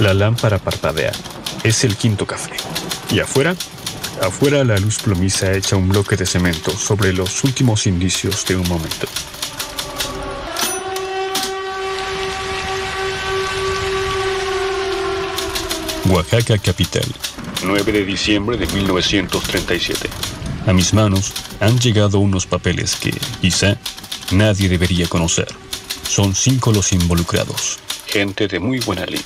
La lámpara parpadea. Es el quinto café. ¿Y afuera? Afuera la luz plomiza echa un bloque de cemento sobre los últimos indicios de un momento. Oaxaca capital, 9 de diciembre de 1937. A mis manos han llegado unos papeles que, quizá, nadie debería conocer. Son cinco los involucrados, gente de muy buena lid.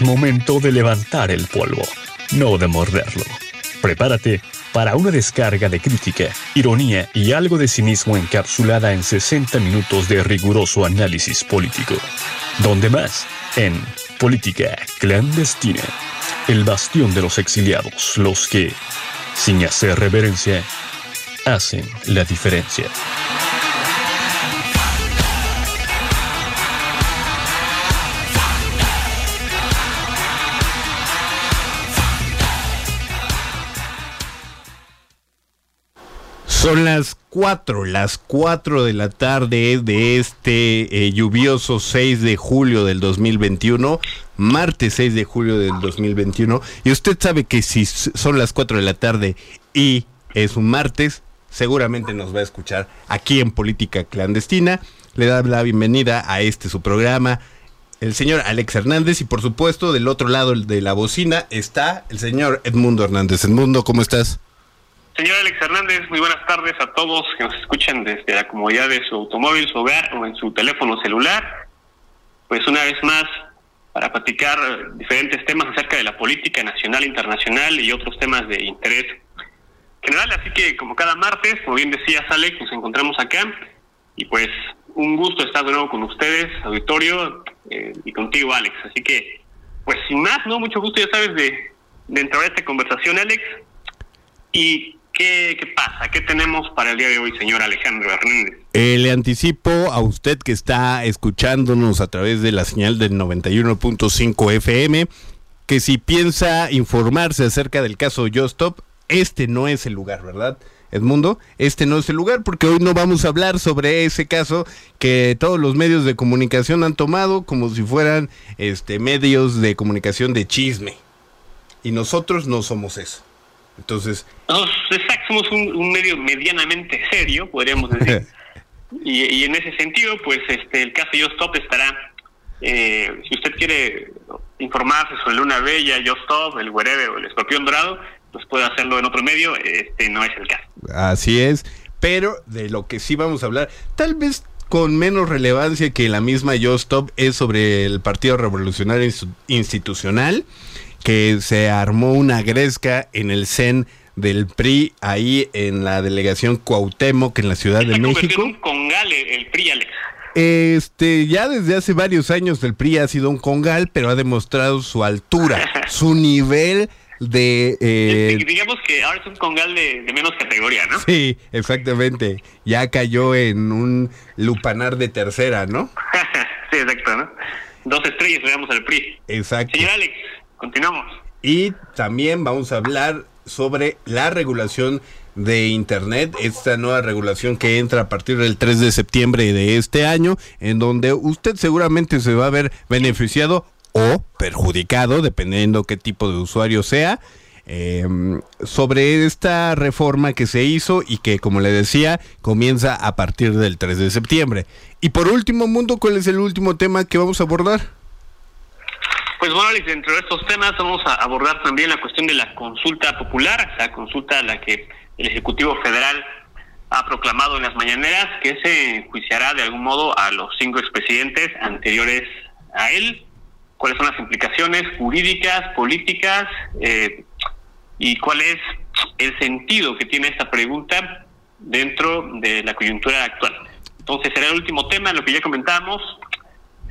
Momento de levantar el polvo, no de morderlo. Prepárate para una descarga de crítica, ironía y algo de cinismo encapsulada en 60 minutos de riguroso análisis político. ¿Dónde más? En Política Clandestina, el bastión de los exiliados, los que, sin hacer reverencia, hacen la diferencia. Son las 4, las 4 de la tarde de este eh, lluvioso 6 de julio del 2021, martes 6 de julio del 2021. Y usted sabe que si son las 4 de la tarde y es un martes, seguramente nos va a escuchar aquí en Política Clandestina. Le da la bienvenida a este su programa el señor Alex Hernández y por supuesto del otro lado de la bocina está el señor Edmundo Hernández. Edmundo, ¿cómo estás? Señor Alex Hernández, muy buenas tardes a todos que nos escuchan desde la comodidad de su automóvil, su hogar o en su teléfono celular. Pues una vez más, para platicar diferentes temas acerca de la política nacional, internacional y otros temas de interés general. Así que, como cada martes, como bien decías, Alex, nos encontramos acá. Y pues, un gusto estar de nuevo con ustedes, auditorio, eh, y contigo, Alex. Así que, pues, sin más, ¿no? Mucho gusto, ya sabes, de, de entrar a esta conversación, Alex. Y ¿Qué, pasa? ¿Qué tenemos para el día de hoy, señor Alejandro Hernández? Eh, le anticipo a usted que está escuchándonos a través de la señal del 91.5 FM que si piensa informarse acerca del caso Stop, este no es el lugar, ¿verdad? Edmundo, este no es el lugar porque hoy no vamos a hablar sobre ese caso que todos los medios de comunicación han tomado como si fueran este medios de comunicación de chisme. Y nosotros no somos eso. Entonces... somos un, medio medianamente serio, podríamos decir. y, en ese sentido, pues este el caso Yo Stop estará, eh, si usted quiere informarse sobre Luna Bella, Yo Stop, el Wherever o el Escorpión Dorado, pues puede hacerlo en otro medio, este no es el caso. Así es, pero de lo que sí vamos a hablar, tal vez con menos relevancia que la misma Yo Stop, es sobre el Partido Revolucionario Institucional que se armó una gresca en el CEN del PRI ahí en la delegación Cuauhtémoc en la Ciudad de México. Un congal el PRI, Alex. Este, ya desde hace varios años el PRI ha sido un congal, pero ha demostrado su altura, su nivel de... Eh, digamos que ahora es un congal de, menos categoría, ¿no? Sí, exactamente. Ya cayó en un lupanar de tercera, ¿no? sí, exacto, ¿no? Dos estrellas le damos al PRI. Exacto. Señor Alex, Continuamos. Y también vamos a hablar sobre la regulación de Internet, esta nueva regulación que entra a partir del 3 de septiembre de este año, en donde usted seguramente se va a ver beneficiado o perjudicado, dependiendo qué tipo de usuario sea, em, sobre esta reforma que se hizo y que, como le decía, comienza a partir del 3 de septiembre. Y por último, Mundo, ¿cuál es el último tema que vamos a abordar? Pues bueno, Alex, dentro de estos temas vamos a abordar también la cuestión de la consulta popular, la consulta a la que el Ejecutivo Federal ha proclamado en las mañaneras que se enjuiciará de algún modo a los cinco expresidentes anteriores a él, cuáles son las implicaciones jurídicas, políticas eh, y cuál es el sentido que tiene esta pregunta dentro de la coyuntura actual. Entonces será el último tema, lo que ya comentamos,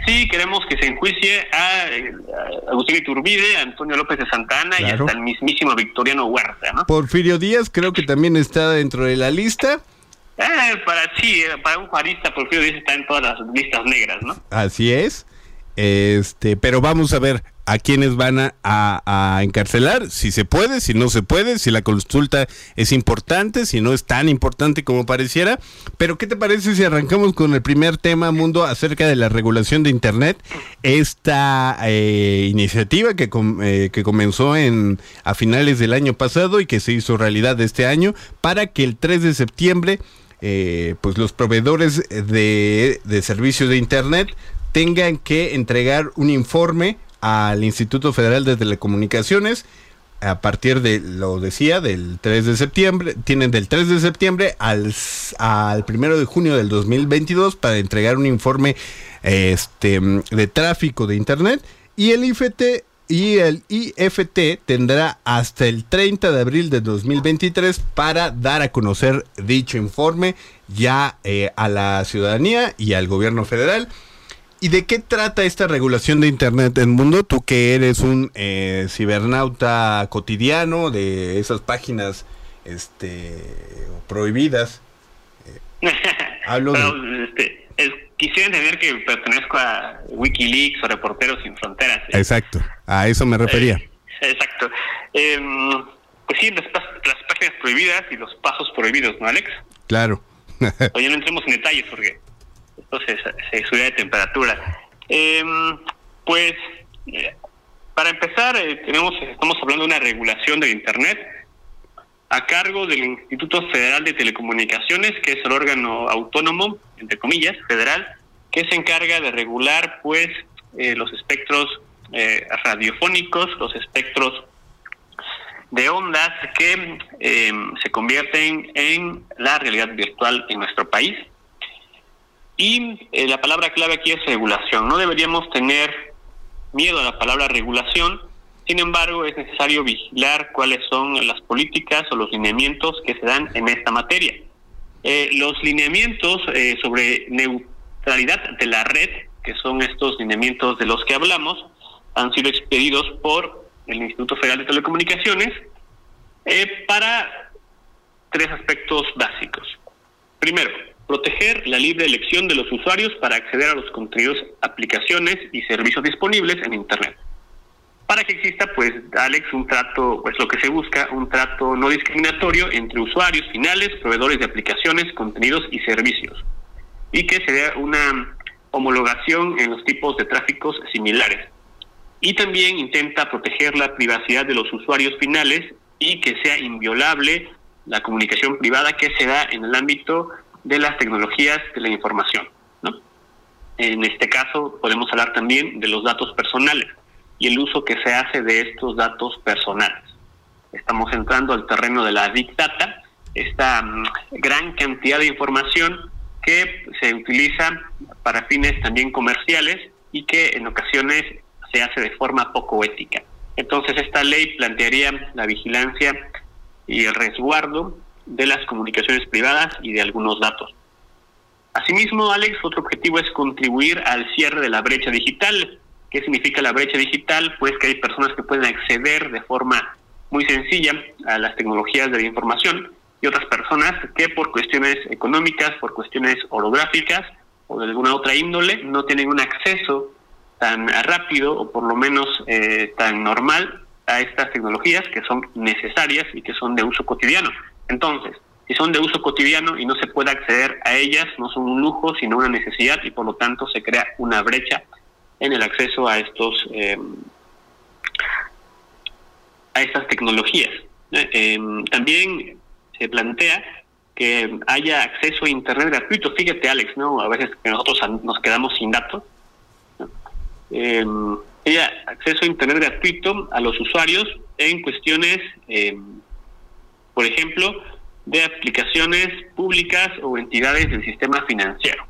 Sí, queremos que se enjuicie a, Agustín Iturbide, a Antonio López de Santana y hasta el mismísimo Victoriano Huerta, ¿no? Porfirio Díaz creo que también está dentro de la lista. Eh, para sí, eh, para un juarista, Porfirio Díaz está en todas las listas negras, ¿no? Así es. Este, pero vamos a ver a quiénes van a, a, encarcelar, si se puede, si no se puede, si la consulta es importante, si no es tan importante como pareciera. Pero ¿qué te parece si arrancamos con el primer tema, Mundo, acerca de la regulación de Internet? Esta eh, iniciativa que, eh, que comenzó en, a finales del año pasado y que se hizo realidad este año para que el 3 de septiembre eh, pues los proveedores de, de servicios de Internet tengan que entregar un informe al Instituto Federal de Telecomunicaciones a partir de, lo decía, del 3 de septiembre, tienen del 3 de septiembre al, al 1 de junio del 2022 para entregar un informe este, de tráfico de Internet y el IFT y el IFT tendrá hasta el 30 de abril de 2023 para dar a conocer dicho informe ya eh, a la ciudadanía y al gobierno federal. ¿Y de qué trata esta regulación de Internet en el mundo? Tú que eres un eh, cibernauta cotidiano de esas páginas este, prohibidas. Eh, hablo este, quisiera entender que pertenezco a Wikileaks o Reporteros Sin Fronteras. Exacto, a eso me refería. Eh, exacto. Em, pues sí, las, páginas prohibidas y los pasos prohibidos, ¿no, Alex? Claro. Oye, no entremos en detalles porque entonces se, subía de temperatura. Em, pues, eh, para empezar, eh, tenemos estamos hablando de una regulación del Internet a cargo del Instituto Federal de Telecomunicaciones, que es el órgano autónomo, entre comillas, federal, que se encarga de regular, pues, eh, los espectros radiofónicos, los espectros de ondas que se convierten en la realidad virtual en nuestro país. Y eh, la palabra clave aquí es regulación. No deberíamos tener miedo a la palabra regulación, sin embargo es necesario vigilar cuáles son las políticas o los lineamientos que se dan en esta materia. Eh, los lineamientos eh, sobre neutralidad de la red, que son estos lineamientos de los que hablamos, han sido expedidos por el Instituto Federal de Telecomunicaciones para tres aspectos básicos. Primero, proteger la libre elección de los usuarios para acceder a los contenidos, aplicaciones y servicios disponibles en Internet. Para que exista, pues, Alex, un trato, pues lo que se busca, un trato no discriminatorio entre usuarios finales, proveedores de aplicaciones, contenidos y servicios. Y que se dé una homologación en los tipos de tráficos similares. Y también intenta proteger la privacidad de los usuarios finales y que sea inviolable la comunicación privada que se da en el ámbito de las tecnologías de la información. ¿no? En este caso podemos hablar también de los datos personales y el uso que se hace de estos datos personales. Estamos entrando al terreno de la Big Data, esta mm, gran cantidad de información que se utiliza para fines también comerciales y que en ocasiones se hace de forma poco ética. Entonces esta ley plantearía la vigilancia y el resguardo de las comunicaciones privadas y de algunos datos. Asimismo, Alex, otro objetivo es contribuir al cierre de la brecha digital. ¿Qué significa la brecha digital? Pues que hay personas que pueden acceder de forma muy sencilla a las tecnologías de la información y otras personas que por cuestiones económicas, por cuestiones orográficas o de alguna otra índole no tienen un acceso tan rápido o por lo menos eh, tan normal a estas tecnologías que son necesarias y que son de uso cotidiano. Entonces, si son de uso cotidiano y no se puede acceder a ellas, no son un lujo, sino una necesidad y por lo tanto se crea una brecha en el acceso a estos em, a estas tecnologías. Em, también se plantea que haya acceso a internet gratuito. Fíjate, Alex, ¿no? A veces que nosotros nos quedamos sin datos. Eh, haya acceso a internet gratuito a los usuarios en cuestiones por ejemplo, de aplicaciones públicas o entidades del sistema financiero.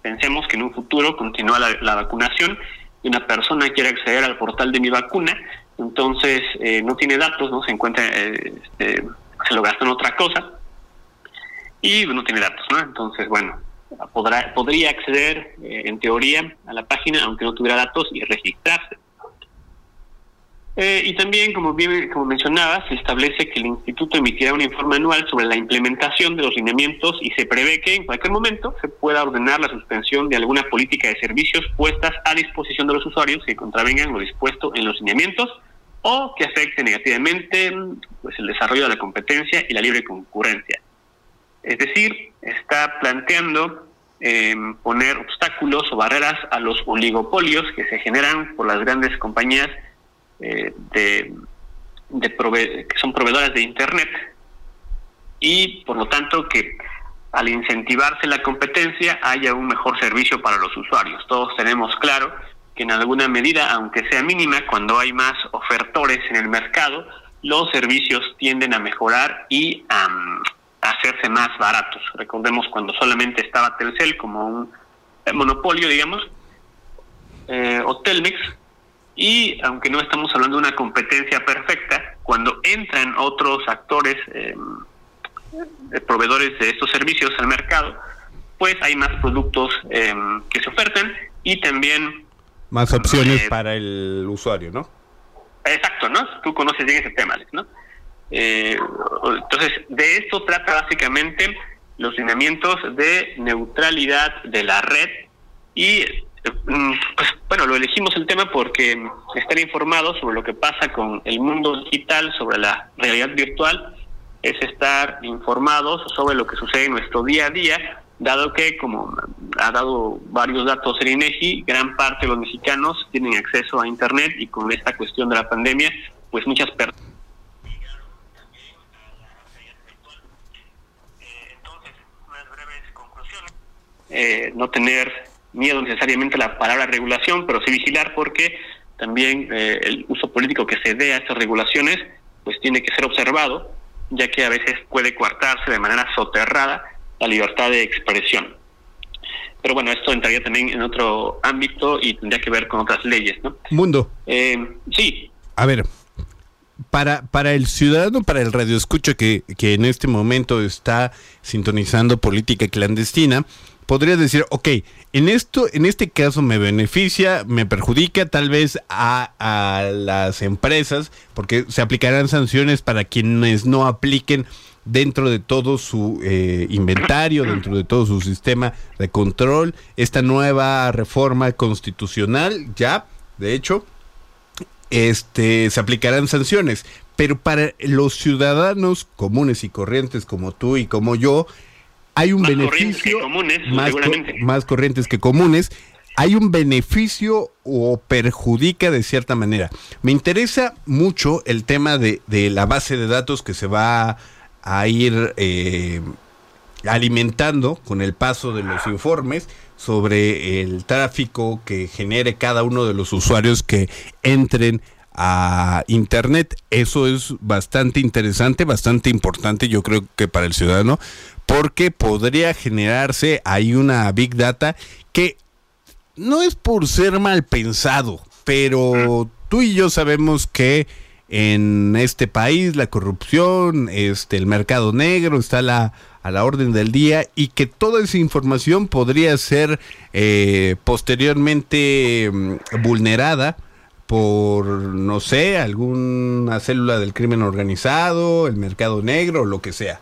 Pensemos que en un futuro continúa la, vacunación y una persona quiere acceder al portal de mi vacuna, entonces eh, no tiene datos, no se encuentra, eh, este, se lo gasta en otra cosa y no tiene datos, ¿no? Entonces, bueno, podrá, podría acceder eh, en teoría a la página aunque no tuviera datos y registrarse. Eh, y también, como bien como mencionaba, se establece que el instituto emitirá un informe anual sobre la implementación de los lineamientos y se prevé que en cualquier momento se pueda ordenar la suspensión de alguna política de servicios puestas a disposición de los usuarios que contravengan lo dispuesto en los lineamientos o que afecte negativamente pues, el desarrollo de la competencia y la libre concurrencia. Es decir, está planteando eh, poner obstáculos o barreras a los oligopolios que se generan por las grandes compañías eh, de, que son proveedoras de Internet y por lo tanto que al incentivarse la competencia haya un mejor servicio para los usuarios. Todos tenemos claro que en alguna medida, aunque sea mínima, cuando hay más ofertores en el mercado, los servicios tienden a mejorar y a, hacerse más baratos. Recordemos cuando solamente estaba Telcel como un monopolio, digamos, eh, o Telmex, y aunque no estamos hablando de una competencia perfecta, cuando entran otros actores, eh, proveedores de estos servicios al mercado, pues hay más productos eh, que se ofertan y también... Más opciones eh, para el usuario, ¿no? Exacto, ¿no? Tú conoces bien ese tema, Alex, ¿no? entonces, de esto trata básicamente los lineamientos de neutralidad de la red y pues bueno, lo elegimos el tema porque estar informados sobre lo que pasa con el mundo digital, sobre la realidad virtual, es estar informados sobre lo que sucede en nuestro día a día, dado que, como ha dado varios datos el INEGI, gran parte de los mexicanos tienen acceso a Internet y con esta cuestión de la pandemia, pues muchas personas eh, no tener miedo necesariamente a la palabra regulación, pero sí vigilar porque también eh, el uso político que se dé a estas regulaciones pues tiene que ser observado, ya que a veces puede coartarse de manera soterrada la libertad de expresión. Pero bueno, esto entraría también en otro ámbito y tendría que ver con otras leyes, ¿no? Mundo. Eh, sí. A ver, para, para el ciudadano, para el radioescucho que, que en este momento está sintonizando política clandestina, podría decir, ok, en esto, en este caso me beneficia, me perjudica tal vez a, a las empresas, porque se aplicarán sanciones para quienes no apliquen dentro de todo su eh, inventario, dentro de todo su sistema de control, esta nueva reforma constitucional, ya, de hecho, este, se aplicarán sanciones. Pero para los ciudadanos comunes y corrientes como tú y como yo, hay un beneficio más, corrientes que comunes, hay un beneficio o perjudica de cierta manera. Me interesa mucho el tema de, la base de datos que se va a ir eh, alimentando con el paso de los informes sobre el tráfico que genere cada uno de los usuarios que entren a Internet. Eso es bastante interesante, bastante importante, yo creo que para el ciudadano, porque podría generarse ahí una Big Data que no es por ser mal pensado, pero tú y yo sabemos que en este país la corrupción, este, el mercado negro está a la, a la orden del día y que toda esa información podría ser eh, posteriormente mm, vulnerada por, no sé, alguna célula del crimen organizado, el mercado negro, lo que sea.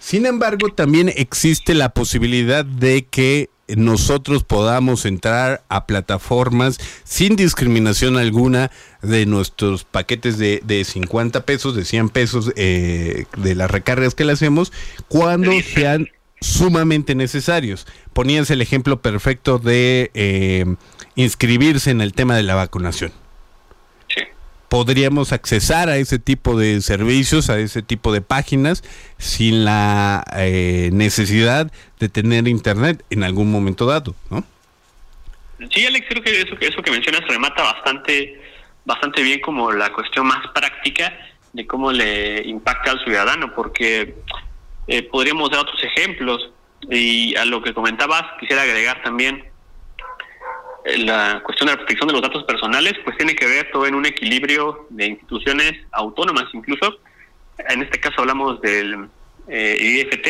Sin embargo, también existe la posibilidad de que nosotros podamos entrar a plataformas sin discriminación alguna de nuestros paquetes de, de 50 pesos, de 100 pesos eh, de las recargas que le hacemos, cuando sean sumamente necesarios. Ponías el ejemplo perfecto de eh, inscribirse en el tema de la vacunación podríamos accesar a ese tipo de servicios, a ese tipo de páginas, sin la eh, necesidad de tener internet en algún momento dado, ¿no? Sí, Alex, creo que eso, eso que mencionas remata bastante, bastante bien como la cuestión más práctica de cómo le impacta al ciudadano, porque eh, podríamos dar otros ejemplos y a lo que comentabas quisiera agregar también la cuestión de la protección de los datos personales, pues tiene que ver todo en un equilibrio de instituciones autónomas, incluso. En este caso hablamos del eh, IFT,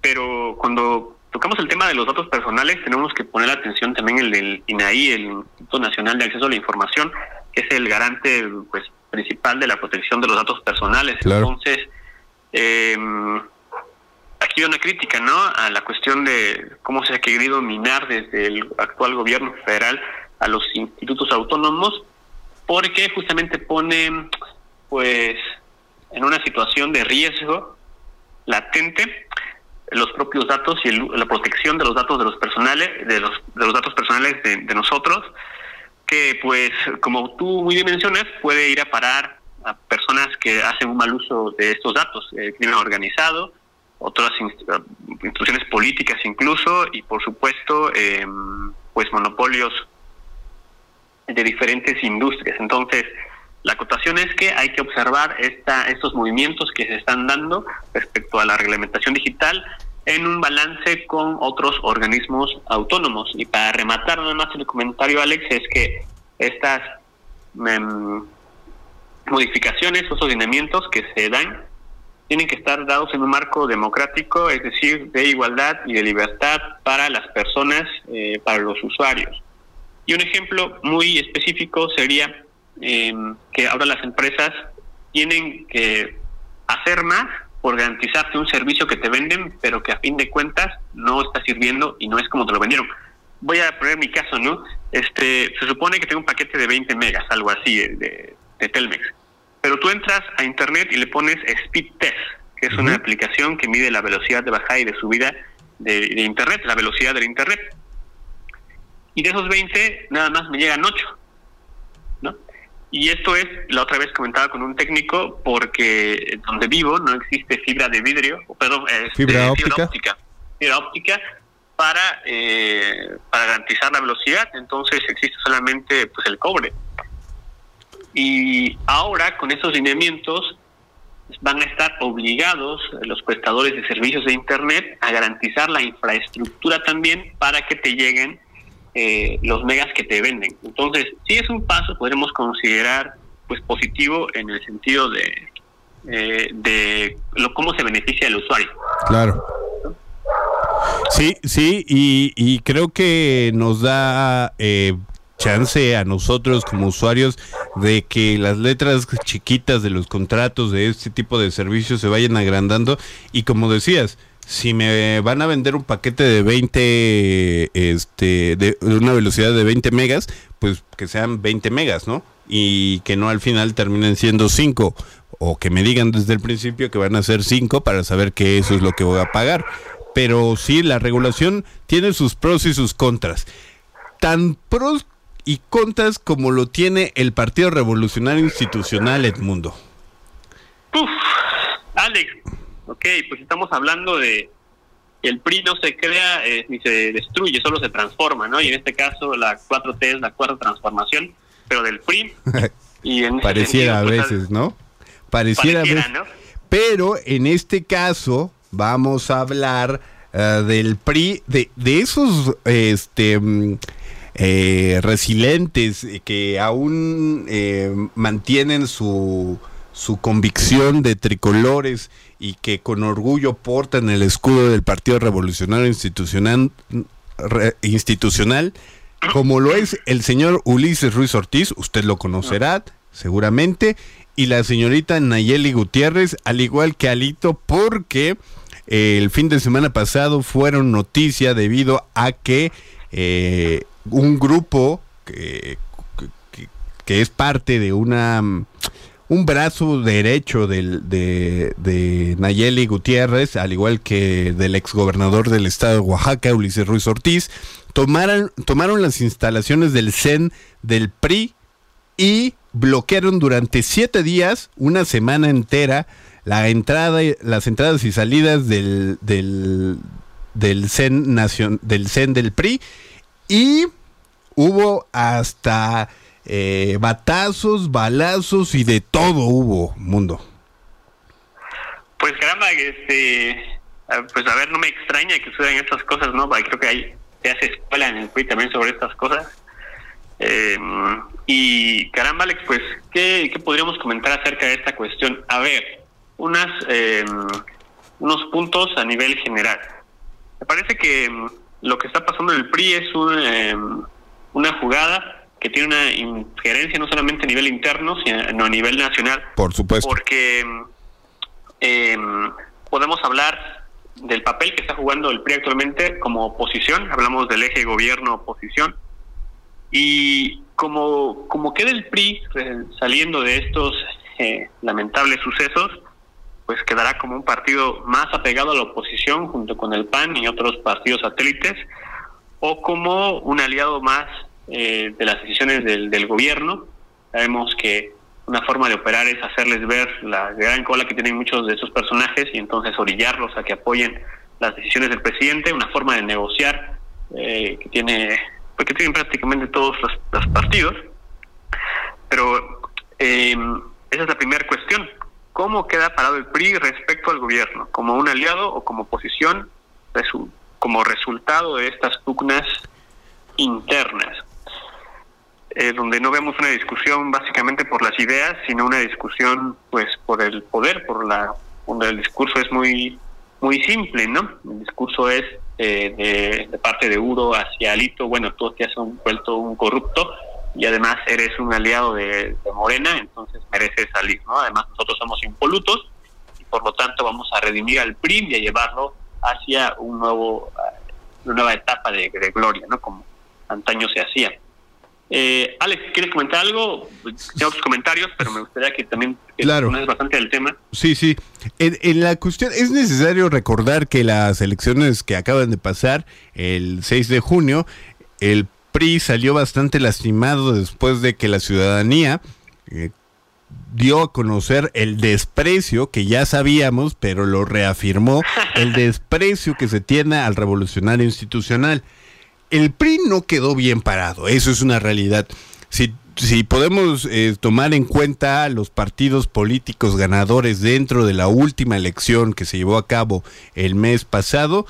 pero cuando tocamos el tema de los datos personales, tenemos que poner atención también el del INAI, el Instituto Nacional de Acceso a la Información, que es el garante pues principal de la protección de los datos personales. Entonces, eh, aquí una crítica, ¿no? A la cuestión de cómo se ha querido minar desde el actual gobierno federal a los institutos autónomos, porque justamente pone, pues, en una situación de riesgo latente los propios datos y la protección de los datos de los personales, de los, de los datos personales de, nosotros, que pues como tú muy bien mencionas, puede ir a parar a personas que hacen un mal uso de estos datos, el crimen organizado, otras instituciones políticas incluso, y por supuesto, em, pues monopolios de diferentes industrias. Entonces, la acotación es que hay que observar esta, estos movimientos que se están dando respecto a la reglamentación digital en un balance con otros organismos autónomos. Y para rematar nada más el comentario, Alex, es que estas em, modificaciones, estos lineamientos que se dan, tienen que estar dados en un marco democrático, es decir, de igualdad y de libertad para las personas, eh, para los usuarios. Y un ejemplo muy específico sería Em, que ahora las empresas tienen que hacer más por garantizarte un servicio que te venden, pero que a fin de cuentas no está sirviendo y no es como te lo vendieron. Voy a poner mi caso, ¿no? Este, se supone que tengo un paquete de 20 megas, algo así, de, Telmex. Pero tú entras a internet y le pones Speed Test, que es una aplicación que mide la velocidad de bajada y de subida de, de internet, la velocidad del internet. Y de esos 20, nada más me llegan 8 y esto es, la otra vez comentaba con un técnico, porque donde vivo no existe fibra de vidrio, perdón, este, ¿Fibra, óptica? fibra óptica. para, eh, para garantizar la velocidad, entonces existe solamente pues el cobre. Y ahora con esos lineamientos van a estar obligados los prestadores de servicios de Internet a garantizar la infraestructura también para que te lleguen eh, los megas que te venden. Entonces, sí es un paso, podremos considerar pues positivo en el sentido de, eh, de lo, cómo se beneficia el usuario. Claro. Sí, sí, y, creo que nos da eh, chance a nosotros como usuarios de que las letras chiquitas de los contratos de este tipo de servicios se vayan agrandando y como decías, si me van a vender un paquete de 20, este, de una velocidad de 20 megas, pues que sean 20 megas, ¿no? Y que no al final terminen siendo 5, o que me digan desde el principio que van a ser 5 para saber que eso es lo que voy a pagar. Pero sí, la regulación tiene sus pros y sus contras. Tan pros y contras como lo tiene el Partido Revolucionario Institucional Edmundo. Uf, Alex, Ok, pues estamos hablando de que el PRI no se crea eh, ni se destruye, solo se transforma, ¿no? Y en este caso la 4T es la cuarta transformación, pero del PRI. y en Pareciera a pues, veces, ¿no? Pareciera, a veces. ¿no? Pero en este caso vamos a hablar eh, del PRI, de, de esos este, mm, eh, resilientes que aún mantienen su, su convicción de tricolores y que con orgullo portan el escudo del Partido Revolucionario Institucional, institucional como lo es el señor Ulises Ruiz Ortiz, usted lo conocerá seguramente, y la señorita Nayeli Gutiérrez, al igual que Alito, porque eh, el fin de semana pasado fueron noticia debido a que eh, un grupo que, que es parte de una un brazo derecho del, de, Nayeli Gutiérrez, al igual que del exgobernador del estado de Oaxaca, Ulises Ruiz Ortiz, tomaron, tomaron las instalaciones del CEN del PRI y bloquearon durante siete días, una semana entera, la entrada, las entradas y salidas del, del, del, CEN, del CEN del PRI y hubo hasta eh, batazos, balazos y de todo hubo, mundo. Pues caramba, este, pues a ver, no me extraña que sucedan estas cosas, ¿no? Creo que hay, se hace escuela en el PRI también sobre estas cosas. Eh, y caramba, Alex, pues, ¿qué, podríamos comentar acerca de esta cuestión? A ver, unas, eh, unos puntos a nivel general. Me parece que lo que está pasando en el PRI es un, una jugada que tiene una injerencia no solamente a nivel interno, sino a nivel nacional. Por supuesto. Porque eh, podemos hablar del papel que está jugando el PRI actualmente como oposición, hablamos del eje gobierno-oposición, y como, como queda el PRI saliendo de estos eh, lamentables sucesos, pues quedará como un partido más apegado a la oposición junto con el PAN y otros partidos satélites, o como un aliado más eh, de las decisiones del, del gobierno. Sabemos que una forma de operar es hacerles ver la gran cola que tienen muchos de esos personajes y entonces orillarlos a que apoyen las decisiones del presidente, una forma de negociar eh, que tiene pues, que tienen prácticamente todos los, partidos. Pero eh, esa es la primera cuestión. ¿Cómo queda parado el PRI respecto al gobierno? ¿Como un aliado o como oposición como resultado de estas pugnas internas? Eh, donde no vemos una discusión básicamente por las ideas, sino una discusión pues por el poder, por la donde el discurso es muy muy simple, ¿no? El discurso es eh, de, parte de Uro hacia Alito, bueno, tú te has vuelto un corrupto y además eres un aliado de, Morena, entonces mereces salir, ¿no? Además nosotros somos impolutos y por lo tanto vamos a redimir al PRI y a llevarlo hacia un nuevo una nueva etapa de, de gloria, ¿no? Como antaño se hacía. Eh, Alex, ¿quieres comentar algo? Tengo otros comentarios, pero me gustaría que también claro. bastante del tema. Sí, sí. En, la cuestión, es necesario recordar que las elecciones que acaban de pasar, el 6 de junio, el PRI salió bastante lastimado después de que la ciudadanía eh, dio a conocer el desprecio que ya sabíamos, pero lo reafirmó, el desprecio que se tiene al revolucionario institucional el PRI no quedó bien parado, eso es una realidad. Si, si podemos eh, tomar en cuenta los partidos políticos ganadores dentro de la última elección que se llevó a cabo el mes pasado,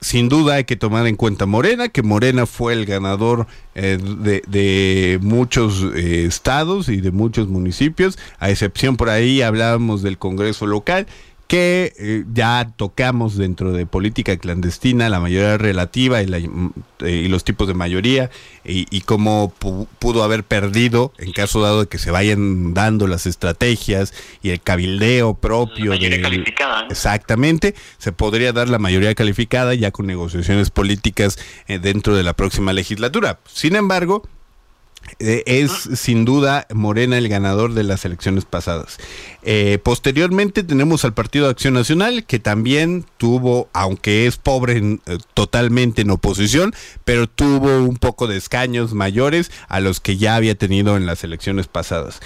sin duda hay que tomar en cuenta Morena, que Morena fue el ganador eh, de, muchos eh, estados y de muchos municipios, a excepción por ahí hablábamos del Congreso local que eh, ya tocamos dentro de política clandestina, la mayoría relativa y, mm, eh, los tipos de mayoría, y, cómo pudo haber perdido en caso dado de que se vayan dando las estrategias y el cabildeo propio. de, calificada. Exactamente, se podría dar la mayoría calificada ya con negociaciones políticas eh, dentro de la próxima legislatura. Sin embargo, es sin duda Morena el ganador de las elecciones pasadas. Eh, posteriormente tenemos al Partido de Acción Nacional, que también tuvo, aunque es pobre eh, totalmente en oposición, pero tuvo un poco de escaños mayores a los que ya había tenido en las elecciones pasadas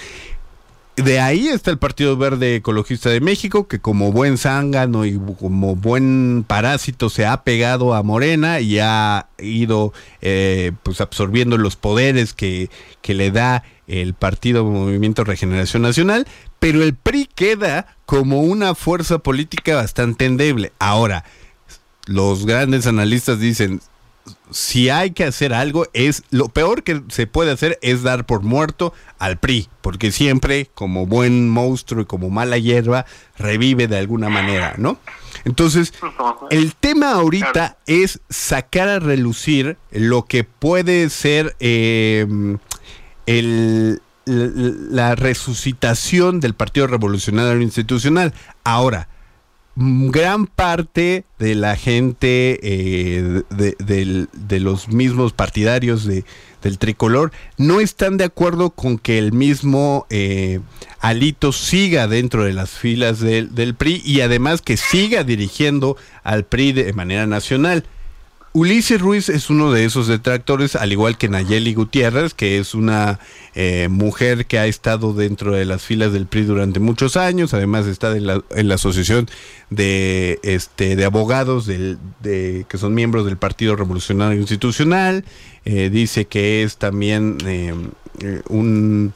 de ahí está el Partido Verde Ecologista de México, que como buen zángano y como buen parásito se ha pegado a Morena y ha ido eh, pues absorbiendo los poderes que, que le da el Partido Movimiento Regeneración Nacional, pero el PRI queda como una fuerza política bastante endeble. Ahora, los grandes analistas dicen, si hay que hacer algo, es lo peor que se puede hacer es dar por muerto al PRI, porque siempre, como buen monstruo y como mala hierba, revive de alguna manera, ¿no? Entonces, el tema ahorita es sacar a relucir lo que puede ser em, la resucitación del Partido Revolucionario Institucional. Ahora, gran parte de la gente eh, de, los mismos partidarios de, del tricolor no están de acuerdo con que el mismo eh, Alito siga dentro de las filas del PRI y además que siga dirigiendo al PRI de manera nacional. Ulises Ruiz es uno de esos detractores, al igual que Nayeli Gutiérrez, que es una eh, mujer que ha estado dentro de las filas del PRI durante muchos años, además está en la, en la asociación de, este, de abogados que son miembros del Partido Revolucionario Institucional, eh, dice que es también eh, un,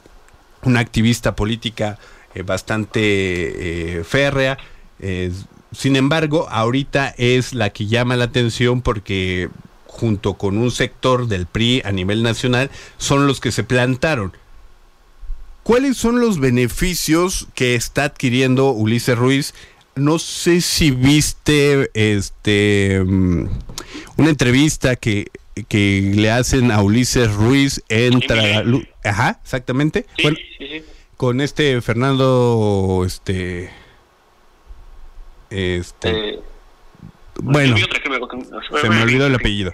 una activista política bastante férrea. Sin embargo, ahorita es la que llama la atención porque junto con un sector del PRI a nivel nacional son los que se plantaron. ¿Cuáles son los beneficios que está adquiriendo Ulises Ruiz? No sé si viste este mm, una entrevista que que le hacen a Ulises Ruiz en Tragalu Ajá, exactamente. Sí, Bueno, sí, sí. con este Fernando, este, este, Eh, bueno, que me- se me olvidó el apellido.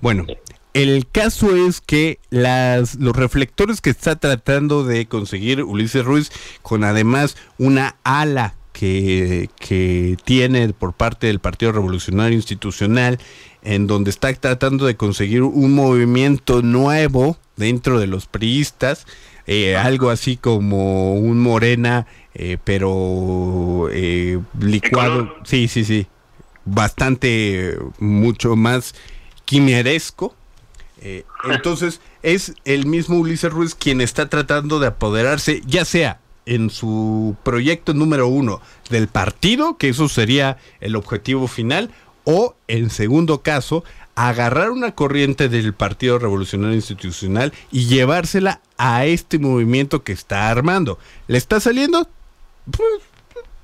Bueno, el caso es que las, los reflectores que está tratando de conseguir Ulises Ruiz, con además una ala que, que tiene por parte del Partido Revolucionario Institucional, en donde está tratando de conseguir un movimiento nuevo dentro de los priistas, eh, algo así como un morena, eh, pero eh, licuado. Sí, sí, sí. Bastante, mucho más quimeresco. Eh, entonces, es el mismo Ulises Ruiz quien está tratando de apoderarse, ya sea en su proyecto número uno del partido, que eso sería el objetivo final, o en segundo caso, agarrar una corriente del Partido Revolucionario Institucional y llevársela a este movimiento que está armando. ¿Le está saliendo? Pues,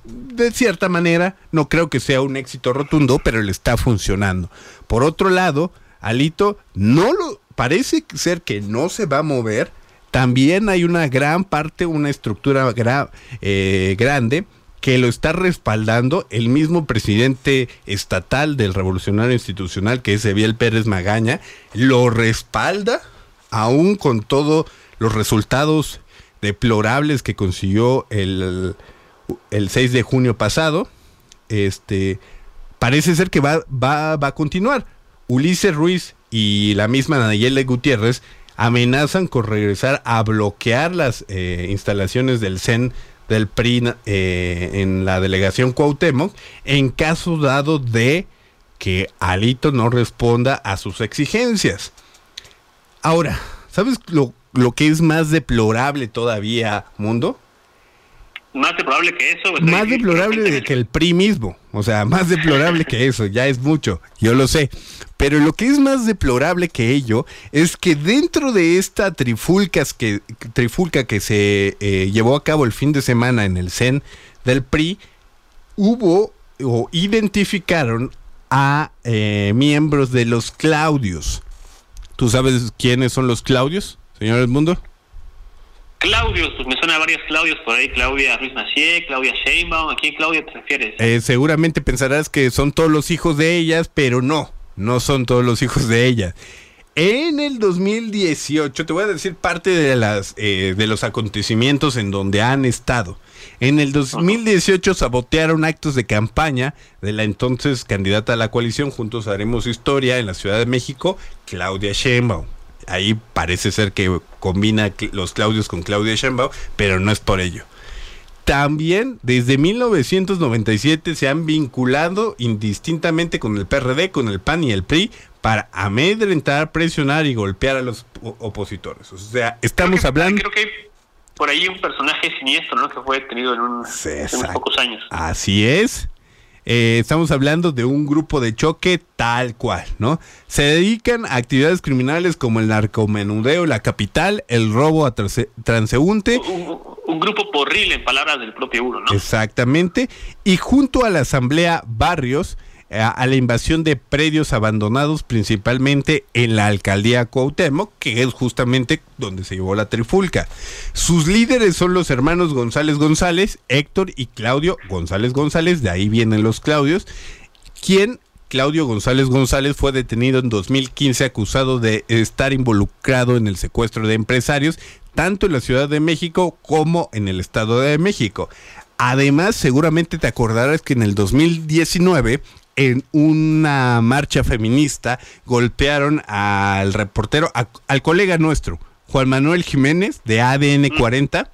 de cierta manera, no creo que sea un éxito rotundo, pero le está funcionando. Por otro lado, Alito no lo parece ser que no se va a mover. También hay una gran parte, una estructura eh, grande que lo está respaldando el mismo presidente estatal del Revolucionario Institucional, que es Eviel Pérez Magaña, lo respalda aún con todos los resultados deplorables que consiguió el, el 6 de junio pasado, este, parece ser que va, va, va a continuar. Ulises Ruiz y la misma Nayeli Gutiérrez amenazan con regresar a bloquear las eh, instalaciones del CEN del PRI eh, en la delegación Cuauhtémoc en caso dado de que Alito no responda a sus exigencias. Ahora, ¿sabes lo, lo que es más deplorable todavía, Mundo? Más deplorable que eso. Más deplorable de que el PRI mismo. O sea, más deplorable que eso, ya es mucho, yo lo sé. Pero lo que es más deplorable que ello es que dentro de esta trifulcas que, trifulca que se eh, llevó a cabo el fin de semana en el CEN del PRI, hubo o identificaron a eh, miembros de los Claudios. ¿Tú sabes quiénes son los Claudios, señor mundo? Claudios, pues me suena a varias Claudios por ahí. Claudia Ruiz Macié, Claudia Sheinbaum. ¿A quién Claudia te refieres? Eh, seguramente pensarás que son todos los hijos de ellas, pero no, no son todos los hijos de ellas. En el 2018, te voy a decir parte de, las, eh, de los acontecimientos en donde han estado. En el 2018 sabotearon actos de campaña de la entonces candidata a la coalición Juntos Haremos Historia en la Ciudad de México, Claudia Sheinbaum. Ahí parece ser que combina los Claudios con Claudia Sheinbaum, pero no es por ello. También desde 1997 se han vinculado indistintamente con el PRD, con el PAN y el PRI para amedrentar, presionar y golpear a los opositores. O sea, estamos Creo que- hablando... Creo que hay por ahí un personaje siniestro, ¿no? Que fue detenido en un, Sí, hace unos pocos años. Así es. Eh, estamos hablando de un grupo de choque tal cual, ¿no? Se dedican a actividades criminales como el narcomenudeo, la capital, el robo a transe- transeúnte, Un, un grupo porril, en palabras del propio uno, ¿no? Exactamente. Y junto a la Asamblea Barrios, eh, a la invasión de predios abandonados, principalmente en la alcaldía Cuauhtémoc, que es justamente donde se llevó la trifulca. Sus líderes son los hermanos González González, Héctor y Claudio González González, de ahí vienen los Claudios, quien Claudio González González fue detenido en 2015 acusado de estar involucrado en el secuestro de empresarios, tanto en la Ciudad de México como en el Estado de México. Además, seguramente te acordarás que en el 2019, en una marcha feminista, golpearon al reportero, a- al colega nuestro, Juan Manuel Jiménez, de ADN 40,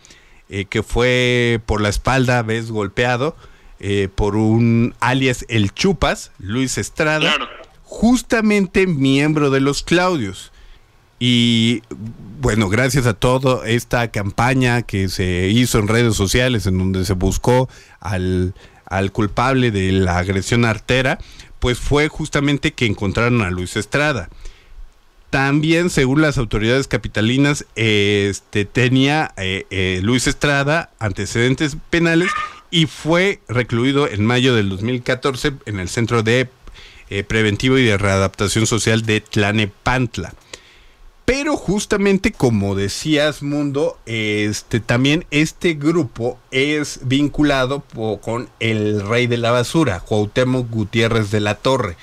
eh, que fue por la espalda, ves, golpeado eh, por un alias El Chupas, Luis Estrada, Claro. justamente miembro de los Claudios. Y bueno, gracias a toda esta campaña que se hizo en redes sociales, en donde se buscó al, al culpable de la agresión artera, pues fue justamente que encontraron a Luis Estrada. También, según las autoridades capitalinas, este tenía eh, eh, Luis Estrada antecedentes penales y fue recluido en mayo del 2014 en el centro de eh, preventivo y de readaptación social de Tlanepantla. Pero justamente como decías, Mundo, este también este grupo es vinculado con el rey de la basura, Cuauhtémoc Gutiérrez de la Torre.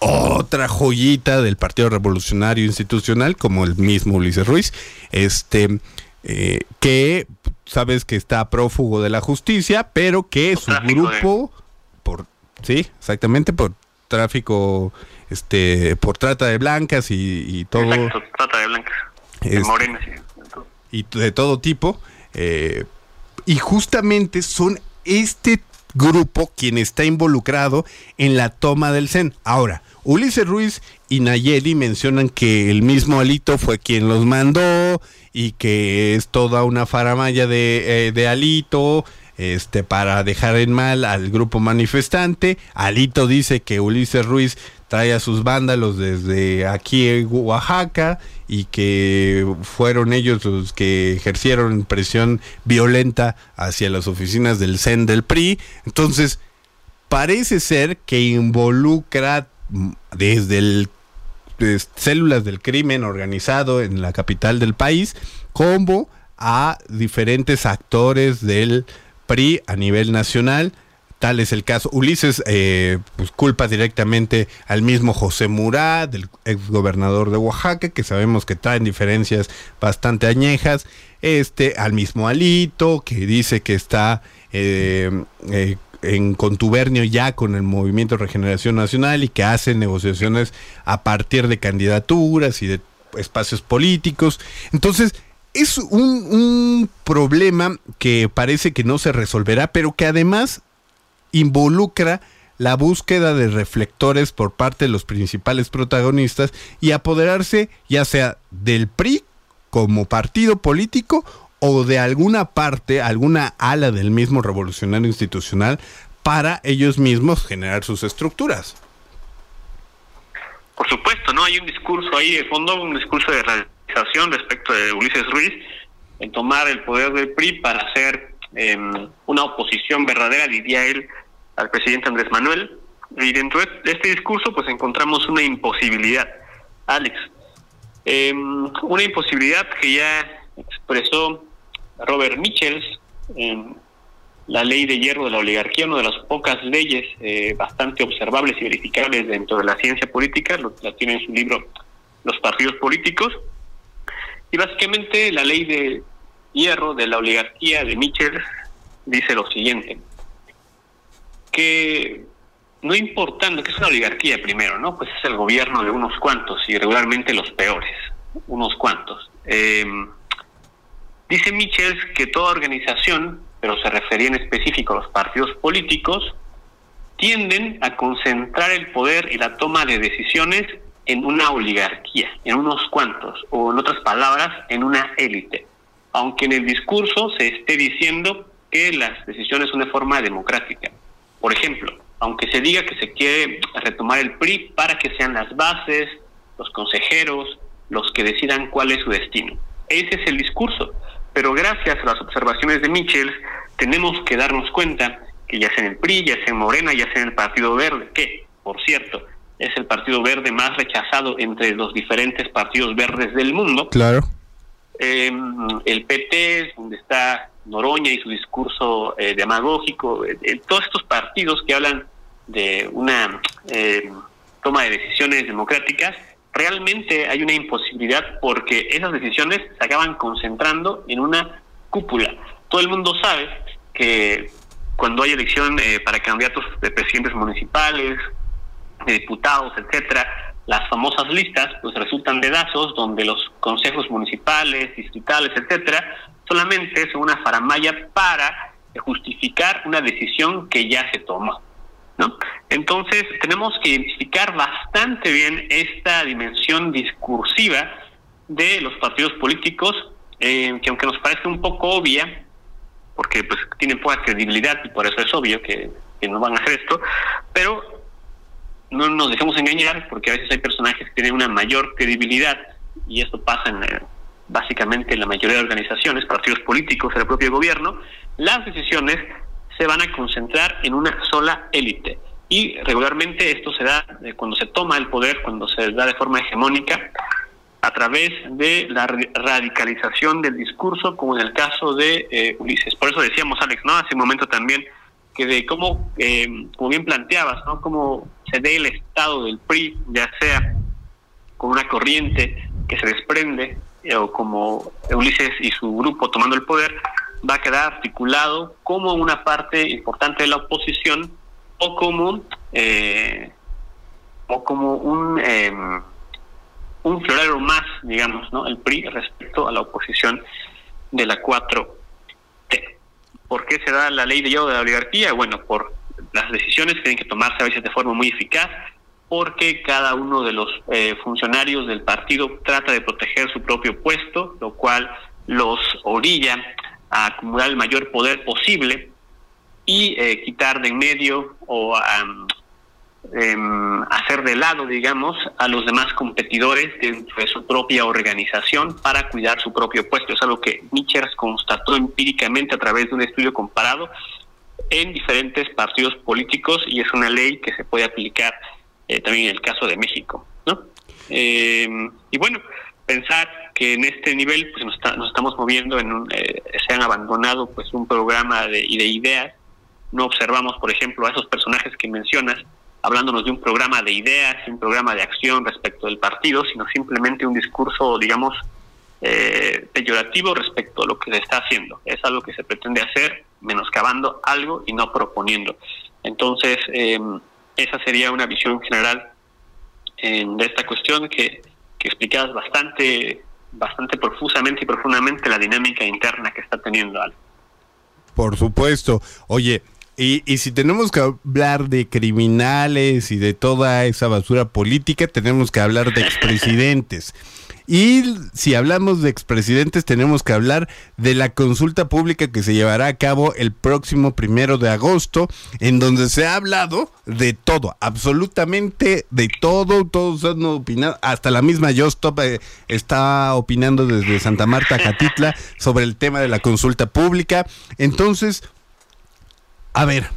Otra joyita del Partido Revolucionario Institucional, como el mismo Ulises Ruiz, este, eh, que sabes que está prófugo de la justicia, pero que su grupo, por, sí, exactamente, por tráfico este por trata de blancas y, todo. Exacto, trata de blancas, de este, morenas y de todo tipo. Eh, y justamente son este grupo quien está involucrado en la toma del CEN. Ahora, Ulises Ruiz y Nayeli mencionan que el mismo Alito fue quien los mandó y que es toda una faramaya de, eh, de Alito este, para dejar en mal al grupo manifestante. Alito dice que Ulises Ruiz trae a sus vándalos desde aquí en Oaxaca y que fueron ellos los que ejercieron presión violenta hacia las oficinas del CEN del PRI. Entonces, parece ser que involucra desde células del crimen organizado en la capital del país como a diferentes actores del PRI a nivel nacional. Tal es el caso. Ulises eh, pues culpa directamente al mismo José Murat, del ex gobernador de Oaxaca, que sabemos que traen diferencias bastante añejas. Este, al mismo Alito, que dice que está eh, eh, en contubernio ya con el Movimiento Regeneración Nacional y que hace negociaciones a partir de candidaturas y de espacios políticos. Entonces, es un, problema que parece que no se resolverá, pero que además involucra la búsqueda de reflectores por parte de los principales protagonistas y apoderarse ya sea del PRI como partido político o de alguna parte, alguna ala del mismo revolucionario institucional para ellos mismos generar sus estructuras. Por supuesto, ¿no? Hay un discurso ahí de fondo, un discurso de respecto de Ulises Ruiz en tomar el poder del PRI para hacer em, una oposición verdadera, diría él, al presidente Andrés Manuel. Y dentro de este discurso, pues encontramos una imposibilidad, Alex. Em, una imposibilidad que ya expresó Robert Michels en la ley de hierro de la oligarquía, una de las pocas leyes eh, bastante observables y verificables dentro de la ciencia política, lo, la tiene en su libro Los partidos políticos. Y básicamente la ley de hierro de la oligarquía de Mitchell dice lo siguiente, que no importando que es una oligarquía primero, ¿no? Pues es el gobierno de unos cuantos y regularmente los peores, unos cuantos. Eh, dice Mitchell que toda organización, pero se refería en específico a los partidos políticos, tienden a concentrar el poder y la toma de decisiones en una oligarquía, en unos cuantos, o en otras palabras, en una élite. Aunque en el discurso se esté diciendo que las decisiones son de forma democrática. Por ejemplo, aunque se diga que se quiere retomar el PRI para que sean las bases, los consejeros, los que decidan cuál es su destino. Ese es el discurso. Pero gracias a las observaciones de Michels, tenemos que darnos cuenta que ya sea en el PRI, ya sea en Morena, ya sea en el Partido Verde, que, por cierto, es el partido verde más rechazado entre los diferentes partidos verdes del mundo. Claro. Em, el PT, donde está Noroña y su discurso eh, demagógico, eh, eh, todos estos partidos que hablan de una em, toma de decisiones democráticas, realmente hay una imposibilidad porque esas decisiones se acaban concentrando en una cúpula. Todo el mundo sabe que cuando hay elección para candidatos de presidentes municipales, de diputados, etcétera, las famosas listas pues resultan dedazos donde los consejos municipales, distritales, etcétera, solamente son una faramaya para justificar una decisión que ya se tomó. ¿no? Entonces tenemos que identificar bastante bien esta dimensión discursiva de los partidos políticos, eh, que aunque nos parece un poco obvia, porque pues tienen poca credibilidad y por eso es obvio que, que no van a hacer esto, pero no nos dejemos engañar porque a veces hay personajes que tienen una mayor credibilidad y esto pasa en eh, básicamente en la mayoría de organizaciones, partidos políticos, el propio gobierno, las decisiones se van a concentrar en una sola élite. y regularmente esto se da cuando se toma el poder, cuando se da de forma hegemónica, a través de la radicalización del discurso, como en el caso de eh, Ulises. Por eso decíamos, Alex, ¿no? Hace un momento también, que de cómo, eh, como bien planteabas, ¿no? Cómo se ve el estado del PRI, ya sea con una corriente que se desprende, eh, o como Ulises y su grupo tomando el poder, va a quedar articulado como una parte importante de la oposición o como, o como un em, un florero más, digamos, ¿no? El PRI respecto a la oposición de la 4T. ¿Por qué se da la ley de yo de la oligarquía? Bueno, por las decisiones que tienen que tomarse a veces de forma muy eficaz, porque cada uno de los eh, funcionarios del partido trata de proteger su propio puesto, lo cual los orilla a acumular el mayor poder posible y eh, quitar de en medio o Em, hacer de lado, digamos, a los demás competidores dentro de su propia organización para cuidar su propio puesto. Es algo que Michers constató empíricamente a través de un estudio comparado en diferentes partidos políticos y es una ley que se puede aplicar eh, también en el caso de México. ¿no? Em, y bueno, pensar que en este nivel pues nos, estamos moviendo en un, eh, se han abandonado pues un programa de, de ideas no observamos por ejemplo a esos personajes que mencionas hablándonos de un programa de ideas, un programa de acción respecto del partido, sino simplemente un discurso, digamos, eh, peyorativo respecto a lo que se está haciendo. Es algo que se pretende hacer menoscabando algo y no proponiendo. Entonces, em, esa sería una visión general em, de esta cuestión que, que explicabas bastante, bastante profusamente y profundamente la dinámica interna que está teniendo Al. Por supuesto. Oye, y, y, si tenemos que hablar de criminales y de toda esa basura política, tenemos que hablar de expresidentes. Y si hablamos de expresidentes, tenemos que hablar de la consulta pública que se llevará a cabo el próximo primero de agosto, en donde se ha hablado de todo, absolutamente de todo. Todos han opinado, hasta la misma Justop eh, está opinando desde Santa Marta, Catitla, sobre el tema de la consulta pública. Entonces, a ver,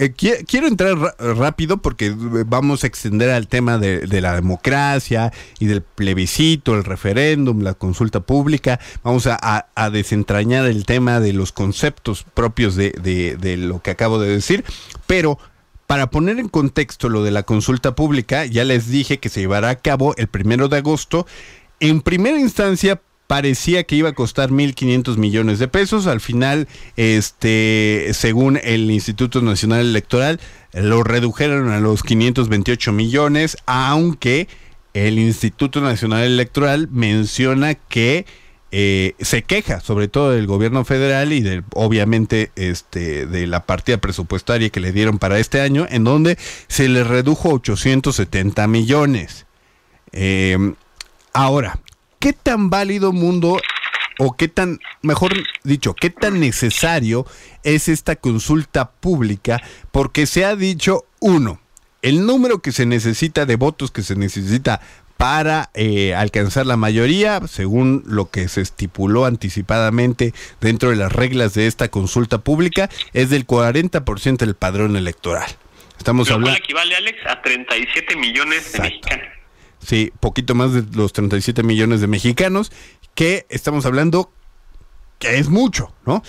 eh, quiero entrar rápido porque vamos a extender al tema de, la democracia y del plebiscito, el referéndum, la consulta pública. Vamos a, desentrañar el tema de los conceptos propios de, lo que acabo de decir. Pero para poner en contexto lo de la consulta pública, ya les dije que se llevará a cabo el primero de agosto. En primera instancia, parecía que iba a costar 1.500 millones de pesos. Al final, este, según el Instituto Nacional Electoral, lo redujeron a los 528 millones, aunque el Instituto Nacional Electoral menciona que eh, se queja sobre todo del gobierno federal y obviamente este, de la partida presupuestaria que le dieron para este año, en donde se le redujo 870 millones. Eh, ahora, ¿qué tan válido mundo o qué tan, mejor dicho, qué tan necesario es esta consulta pública? Porque se ha dicho, uno, el número que se necesita de votos que se necesita para eh, alcanzar la mayoría, según lo que se estipuló anticipadamente dentro de las reglas de esta consulta pública, es del 40% del padrón electoral. Estamos hablando. equivale, Alex, a 37 millones de mexicanos. Sí, poquito más de los 37 millones de mexicanos, que estamos hablando que es mucho, ¿no?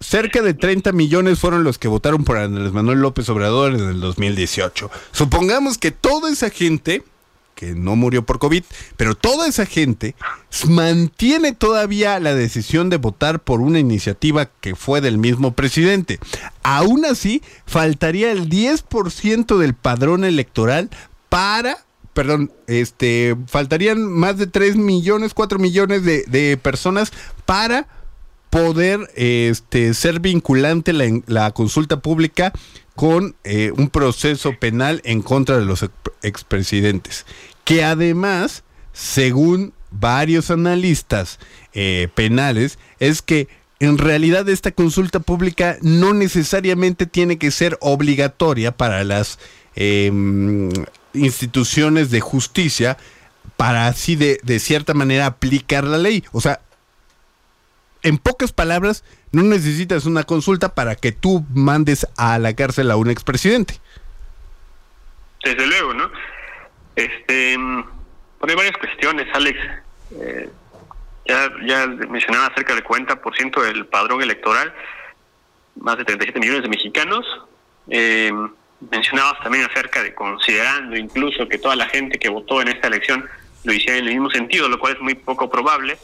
Cerca de 30 millones fueron los que votaron por Andrés Manuel López Obrador en el 2018. Supongamos que toda esa gente, que no murió por COVID, pero toda esa gente mantiene todavía la decisión de votar por una iniciativa que fue del mismo presidente. Aún así, faltaría el 10% del padrón electoral para perdón, este, faltarían más de 3 millones, 4 millones de, personas para poder este, ser vinculante la, la consulta pública con eh, un proceso penal en contra de los expresidentes. Que además, según varios analistas eh, penales, es que en realidad esta consulta pública no necesariamente tiene que ser obligatoria para las em, instituciones de justicia para así de, de cierta manera aplicar la ley. O sea, en pocas palabras, no necesitas una consulta para que tú mandes a la cárcel a un expresidente. desde luego, ¿no? Este, hay varias cuestiones, Alex. Eh, ya, ya mencionaba cerca del 40% del padrón electoral, más de 37 millones de mexicanos. Eh, mencionabas también acerca de considerando incluso que toda la gente que votó en esta elección lo hiciera en el mismo sentido, lo cual es muy poco probable.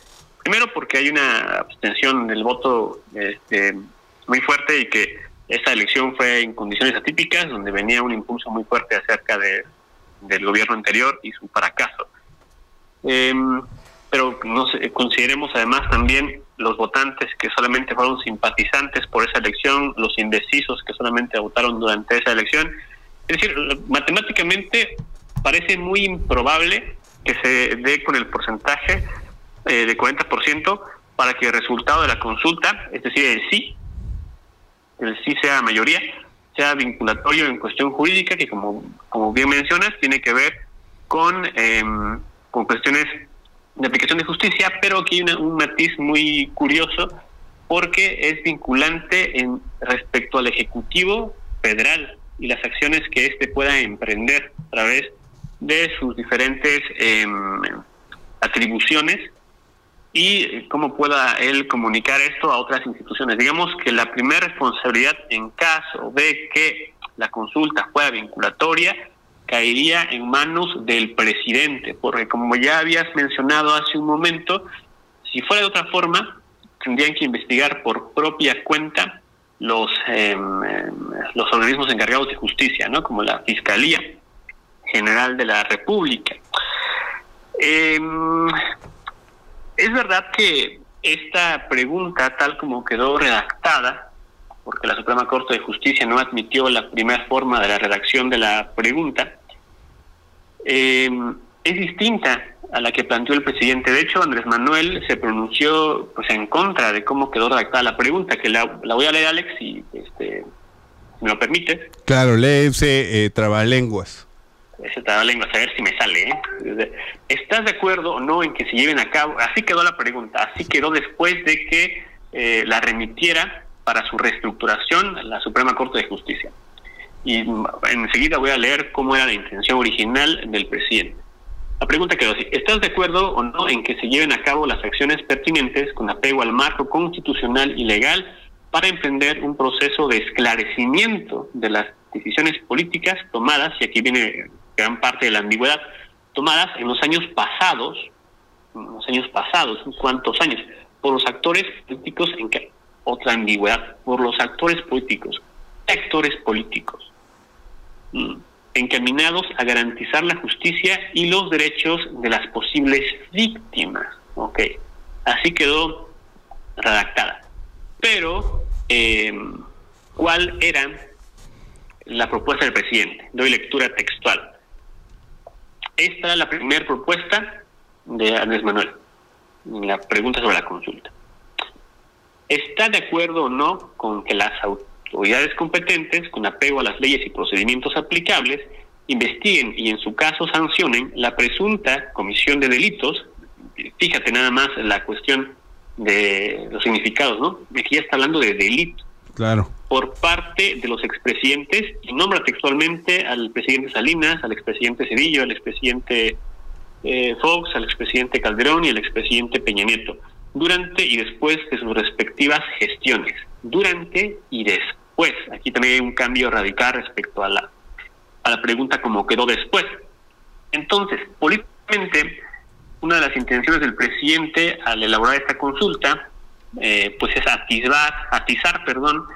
Primero porque hay una abstención del voto este, muy fuerte y que esta elección fue en condiciones atípicas, donde venía un impulso muy fuerte acerca de, del gobierno anterior y su fracaso. Em, pero no consideremos además también los votantes que solamente fueron simpatizantes por esa elección, los indecisos que solamente votaron durante esa elección. Es decir, matemáticamente parece muy improbable que se dé con el porcentaje eh, de 40% para que el resultado de la consulta, es decir, el sí, el sí sea mayoría, sea vinculatorio en cuestión jurídica, que como, como bien mencionas, tiene que ver con, em, con cuestiones de aplicación de justicia, pero aquí hay un matiz muy curioso porque es vinculante en respecto al Ejecutivo federal y las acciones que éste pueda emprender a través de sus diferentes em, atribuciones y cómo pueda él comunicar esto a otras instituciones. Digamos que la primera responsabilidad en caso de que la consulta fuera vinculatoria caería en manos del presidente, porque como ya habías mencionado hace un momento, si fuera de otra forma, tendrían que investigar por propia cuenta los, em, los organismos encargados de justicia, ¿no? como la Fiscalía General de la República. Em, es verdad que esta pregunta, tal como quedó redactada, porque la Suprema Corte de Justicia no admitió la primera forma de la redacción de la pregunta, eh, es distinta a la que planteó el presidente. De hecho, Andrés Manuel se pronunció pues en contra de cómo quedó redactada la pregunta, que la, voy a leer, Alex, si este, me lo permite. Claro, lee ese eh, trabalenguas. Ese trabalenguas, a ver si me sale. ¿eh? ¿Estás de acuerdo o no en que se lleven a cabo? Así quedó la pregunta, así quedó después de que eh, la remitiera para su reestructuración la Suprema Corte de Justicia y enseguida voy a leer cómo era la intención original del presidente. La pregunta quedó así, ¿estás de acuerdo o no en que se lleven a cabo las acciones pertinentes con apego al marco constitucional y legal para emprender un proceso de esclarecimiento de las decisiones políticas tomadas, y aquí viene gran parte de la ambigüedad, tomadas en los años pasados, en los años pasados, ¿cuántos años? Por los actores políticos, en que otra ambigüedad, por los actores políticos, actores políticos encaminados a garantizar la justicia y los derechos de las posibles víctimas. Ok, así quedó redactada. Pero, em, ¿cuál era la propuesta del presidente? Doy lectura textual. Esta era la primera propuesta de Andrés Manuel, la pregunta sobre la consulta. ¿Está de acuerdo o no con que las autoridades autoridades competentes, con apego a las leyes y procedimientos aplicables, investiguen y en su caso sancionen la presunta comisión de delitos. Fíjate nada más la cuestión de los significados, ¿no? Aquí ya está hablando de delito. Claro. Por parte de los expresidentes, y nombra textualmente al presidente Salinas, al expresidente Cedillo, al expresidente eh, Fox, al expresidente Calderón y al expresidente Peña Nieto, durante y después de sus respectivas gestiones. Durante y después pues Aquí también hay un cambio radical respecto a la, a la pregunta como quedó después. Entonces, políticamente, una de las intenciones del presidente al elaborar esta consulta, eh, pues es atizar, atizar, perdón,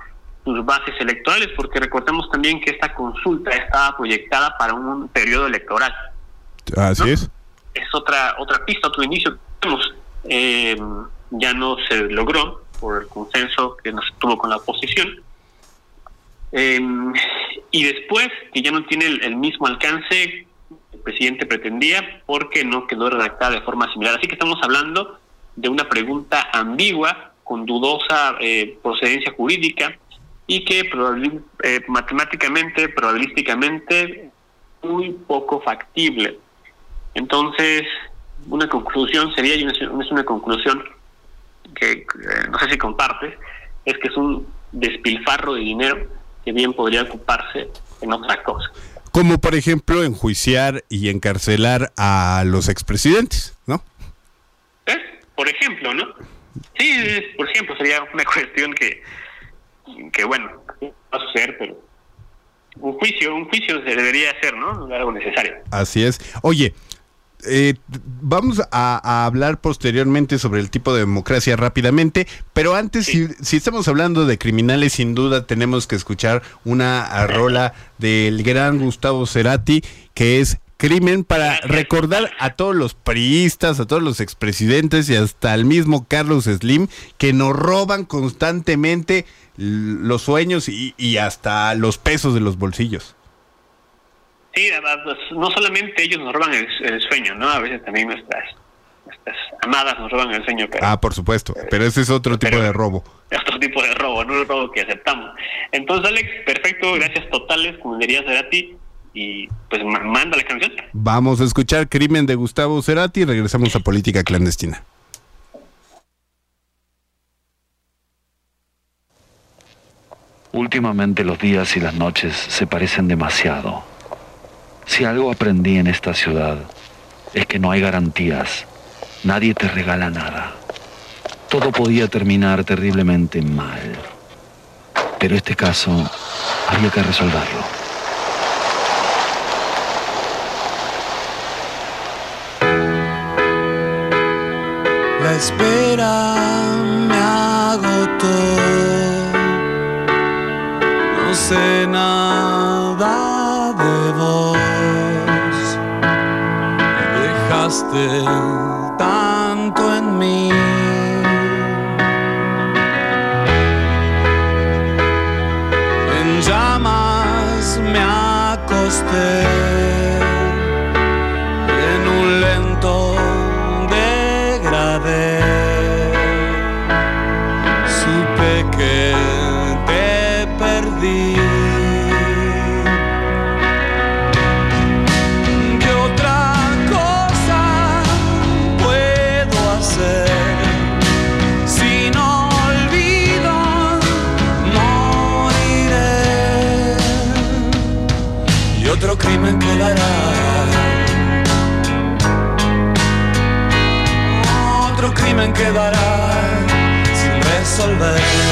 sus bases electorales, porque recordemos también que esta consulta estaba proyectada para un periodo electoral. Así es. Es otra otra pista, otro inicio. Eh, ya no se logró por el consenso que nos tuvo con la oposición. Em, y después, que ya no tiene el, mismo alcance el presidente pretendía, porque no quedó redactada de forma similar. Así que estamos hablando de una pregunta ambigua, con dudosa eh, procedencia jurídica, y que eh, matemáticamente, probabilísticamente, muy poco factible. Entonces, una conclusión sería, y es una conclusión que eh, no sé si compartes, es que es un despilfarro de dinero que bien podría ocuparse en otra cosa. Como por ejemplo enjuiciar y encarcelar a los expresidentes, ¿no? ¿Eh? Por ejemplo, ¿no? Sí, por ejemplo, sería una cuestión que, que bueno, va a suceder, pero un juicio, un juicio se debería hacer, ¿no? Algo necesario. Así es. Oye, eh, vamos a, hablar posteriormente sobre el tipo de democracia rápidamente, pero antes, si, si, estamos hablando de criminales, sin duda tenemos que escuchar una rola del gran Gustavo Cerati, que es Crimen, para recordar a todos los priistas, a todos los expresidentes y hasta al mismo Carlos Slim, que nos roban constantemente los sueños y, y hasta los pesos de los bolsillos. Sí, pues, no solamente ellos nos roban el, sueño, ¿no? A veces también nuestras, nuestras amadas nos roban el sueño. ah, por supuesto, pero ese es otro tipo de robo. Otro tipo de robo, no el robo que aceptamos. Entonces, Alex, perfecto, gracias totales, como diría Cerati, y pues manda la canción. Vamos a escuchar Crimen de Gustavo Cerati y regresamos a Política Clandestina. Últimamente los días y las noches se parecen demasiado. Si algo aprendí en esta ciudad es que no hay garantías. Nadie te regala nada. Todo podía terminar terriblemente mal. Pero este caso había que resolverlo. La espera me agotó. No sé nada tanto quedará sin resolver.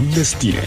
Clandestina.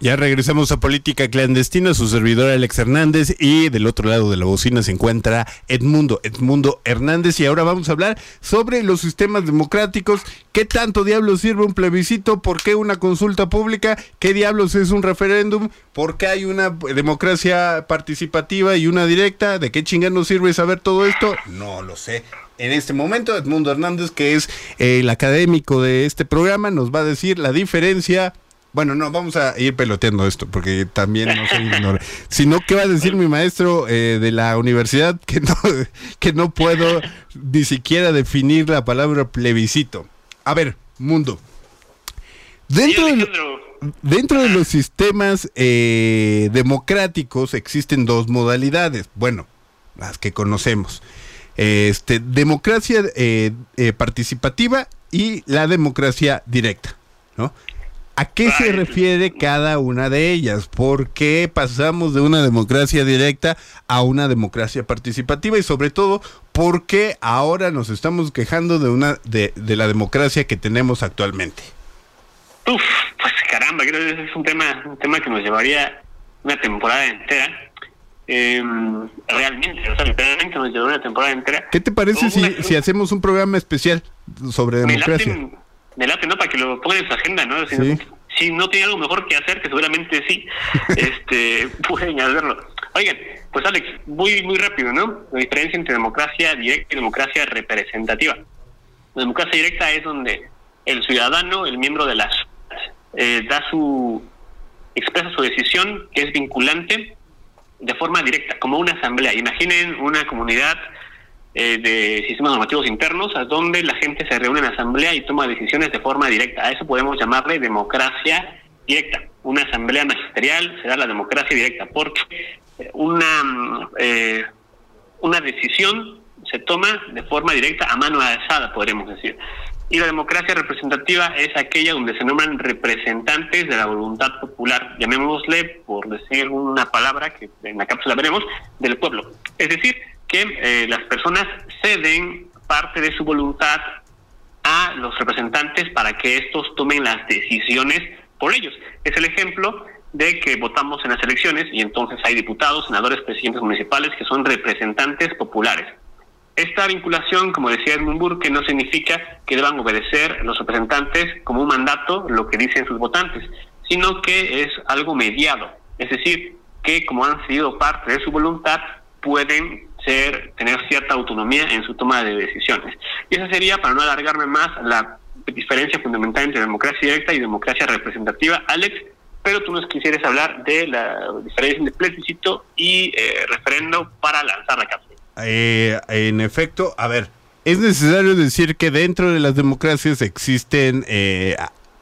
Ya regresamos a Política Clandestina, su servidor Alex Hernández y del otro lado de la bocina se encuentra Edmundo, Edmundo Hernández y ahora vamos a hablar sobre los sistemas democráticos, qué tanto diablos sirve un plebiscito, por qué una consulta pública, qué diablos es un referéndum, por qué hay una democracia participativa y una directa, de qué chingano sirve saber todo esto, no lo sé. En este momento, Edmundo Hernández, que es el académico de este programa, nos va a decir la diferencia bueno, no, vamos a ir peloteando esto, porque también no soy menor. Sino, ¿qué va a decir mi maestro eh, de la universidad? Que no, que no puedo ni siquiera definir la palabra plebiscito. A ver, mundo. Dentro de, dentro de los sistemas eh, democráticos existen dos modalidades. Bueno, las que conocemos. Este, democracia eh, participativa y la democracia directa, ¿no? ¿A qué se refiere cada una de ellas? ¿Por qué pasamos de una democracia directa a una democracia participativa? Y sobre todo, ¿por qué ahora nos estamos quejando de una de, la democracia que tenemos actualmente? Uf, pues caramba, creo que es un tema, un tema que nos llevaría una temporada entera. Em, realmente, o sea, literalmente nos llevaría una temporada entera. ¿Qué te parece si, si hacemos un programa especial sobre democracia? me late, ¿no? Para que lo pongan en su agenda, ¿no? Si, no tiene algo mejor que hacer, que seguramente sí, este, pueden hacerlo. Oigan, pues Alex, muy, muy rápido, ¿no? La diferencia entre democracia directa y democracia representativa. La democracia directa es donde el ciudadano, el miembro de las eh, da su expresa su decisión que es vinculante de forma directa, como una asamblea. Imaginen una comunidad eh, de sistemas normativos internos, a donde la gente se reúne en asamblea y toma decisiones de forma directa. A eso podemos llamarle democracia directa. Una asamblea magisterial será la democracia directa, porque una, eh, una decisión se toma de forma directa a mano alzada, podríamos decir. Y la democracia representativa es aquella donde se nombran representantes de la voluntad popular, llamémosle, por decir una palabra que en la cápsula veremos, del pueblo. Es decir, que eh, las personas ceden parte de su voluntad a los representantes para que estos tomen las decisiones por ellos. Es el ejemplo de que votamos en las elecciones y entonces hay diputados, senadores, presidentes municipales que son representantes populares. Esta vinculación, como decía Edmund Burke, no significa que deban obedecer los representantes como un mandato lo que dicen sus votantes, sino que es algo mediado, es decir, que como han sido parte de su voluntad, pueden ser, tener cierta autonomía en su toma de decisiones. Y esa sería, para no alargarme más, la diferencia fundamental entre democracia directa y democracia representativa. Alex, pero tú nos quisieras hablar de la diferencia entre plebiscito y eh, referendo para lanzar la cápsula. Eh, en efecto, a ver, es necesario decir que dentro de las democracias existen eh,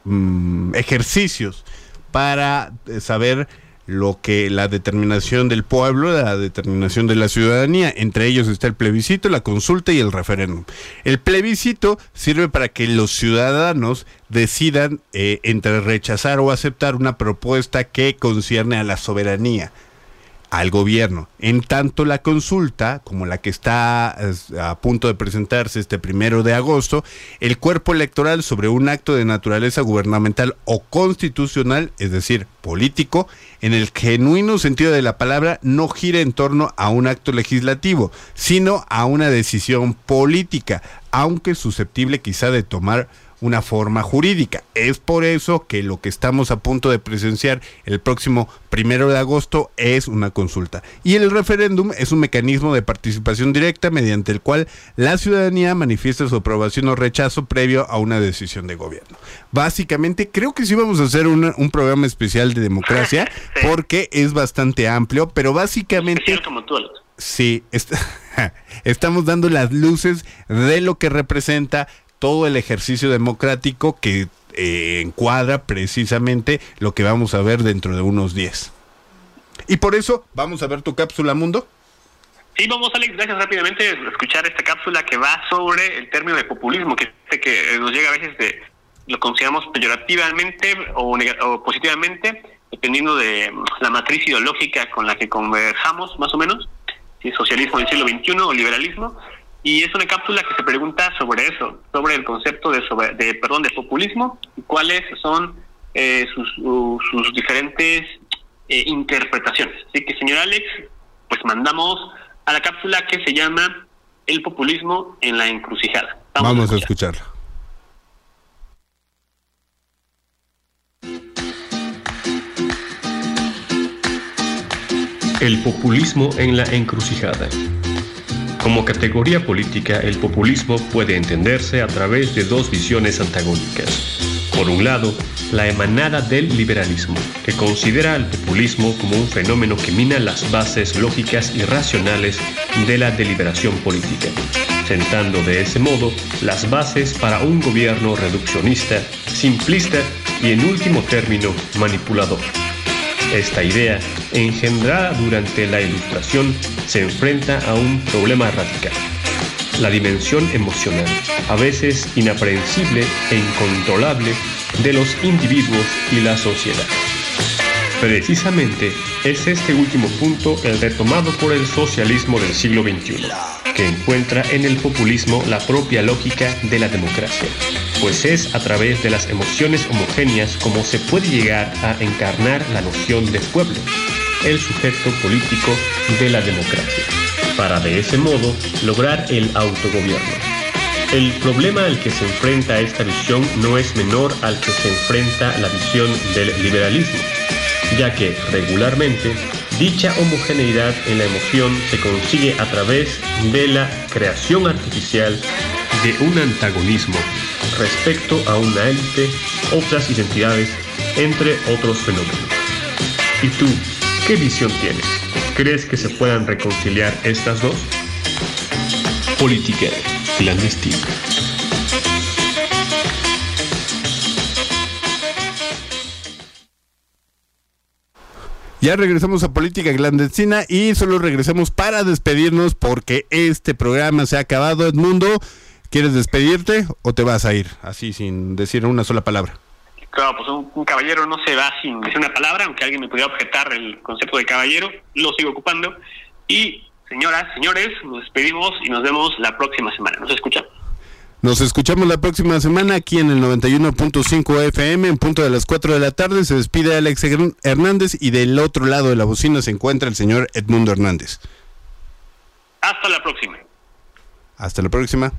mm, ejercicios para saber lo que la determinación del pueblo, la determinación de la ciudadanía. Entre ellos está el plebiscito, la consulta y el referéndum. El plebiscito sirve para que los ciudadanos decidan eh, entre rechazar o aceptar una propuesta que concierne a la soberanía al gobierno. En tanto la consulta, como la que está a punto de presentarse este primero de agosto, el cuerpo electoral sobre un acto de naturaleza gubernamental o constitucional, es decir, político, en el genuino sentido de la palabra, no gira en torno a un acto legislativo, sino a una decisión política, aunque susceptible quizá de tomar una forma jurídica. Es por eso que lo que estamos a punto de presenciar el próximo primero de agosto es una consulta. Y el referéndum es un mecanismo de participación directa mediante el cual la ciudadanía manifiesta su aprobación o rechazo previo a una decisión de gobierno. Básicamente, creo que sí vamos a hacer un programa especial de democracia porque es bastante amplio, pero básicamente... Sí, estamos dando las luces de lo que representa todo el ejercicio democrático que eh, encuadra precisamente lo que vamos a ver dentro de unos días. Y por eso, ¿vamos a ver tu cápsula mundo? Sí, vamos, Alex, gracias rápidamente a escuchar esta cápsula que va sobre el término de populismo, que, que nos llega a veces de, lo consideramos peyorativamente o, o positivamente, dependiendo de la matriz ideológica con la que conversamos, más o menos, si es socialismo del siglo XXI o liberalismo, y es una cápsula que se pregunta sobre eso, sobre el concepto de, de perdón, de populismo y cuáles son eh, sus, sus, diferentes eh, interpretaciones. Así que, señor Alex, pues mandamos a la cápsula que se llama El populismo en la encrucijada. Vamos, a escucharla. El populismo en la encrucijada. Como categoría política, el populismo puede entenderse a través de dos visiones antagónicas. Por un lado, la emanada del liberalismo, que considera al populismo como un fenómeno que mina las bases lógicas y racionales de la deliberación política, sentando de ese modo las bases para un gobierno reduccionista, simplista y en último término manipulador. Esta idea, engendrada durante la Ilustración, se enfrenta a un problema radical. La dimensión emocional, a veces inaprehensible e incontrolable, de los individuos y la sociedad. Precisamente es este último punto el retomado por el socialismo del siglo XXI, que encuentra en el populismo la propia lógica de la democracia, pues es a través de las emociones homogéneas como se puede llegar a encarnar la noción de pueblo, el sujeto político de la democracia, para de ese modo lograr el autogobierno. El problema al que se enfrenta esta visión no es menor al que se enfrenta la visión del liberalismo ya que regularmente dicha homogeneidad en la emoción se consigue a través de la creación artificial de un antagonismo respecto a una élite, otras identidades, entre otros fenómenos. ¿Y tú, qué visión tienes? ¿Crees que se puedan reconciliar estas dos? Política clandestina. Ya regresamos a Política Clandestina y solo regresamos para despedirnos porque este programa se ha acabado. Edmundo, ¿quieres despedirte o te vas a ir así sin decir una sola palabra? Claro, pues un, caballero no se va sin decir una palabra, aunque alguien me pudiera objetar el concepto de caballero, lo sigo ocupando. Y señoras, señores, nos despedimos y nos vemos la próxima semana. Nos escuchamos. Nos escuchamos la próxima semana aquí en el 91.5 FM en punto de las 4 de la tarde. Se despide Alex Hernández y del otro lado de la bocina se encuentra el señor Edmundo Hernández. Hasta la próxima. Hasta la próxima.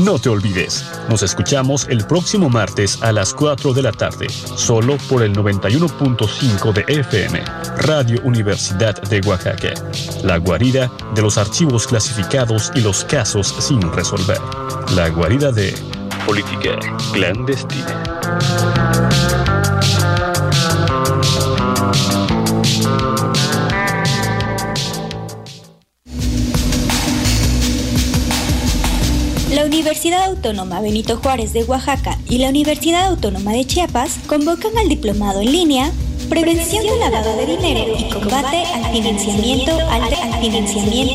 No te olvides, nos escuchamos el próximo martes a las 4 de la tarde, solo por el 91.5 de FM, Radio Universidad de Oaxaca, la guarida de los archivos clasificados y los casos sin resolver, la guarida de política clandestina. Universidad Autónoma Benito Juárez de Oaxaca y la Universidad Autónoma de Chiapas convocan al diplomado en línea Prevención del lavado de dinero y combate al financiamiento al financiamiento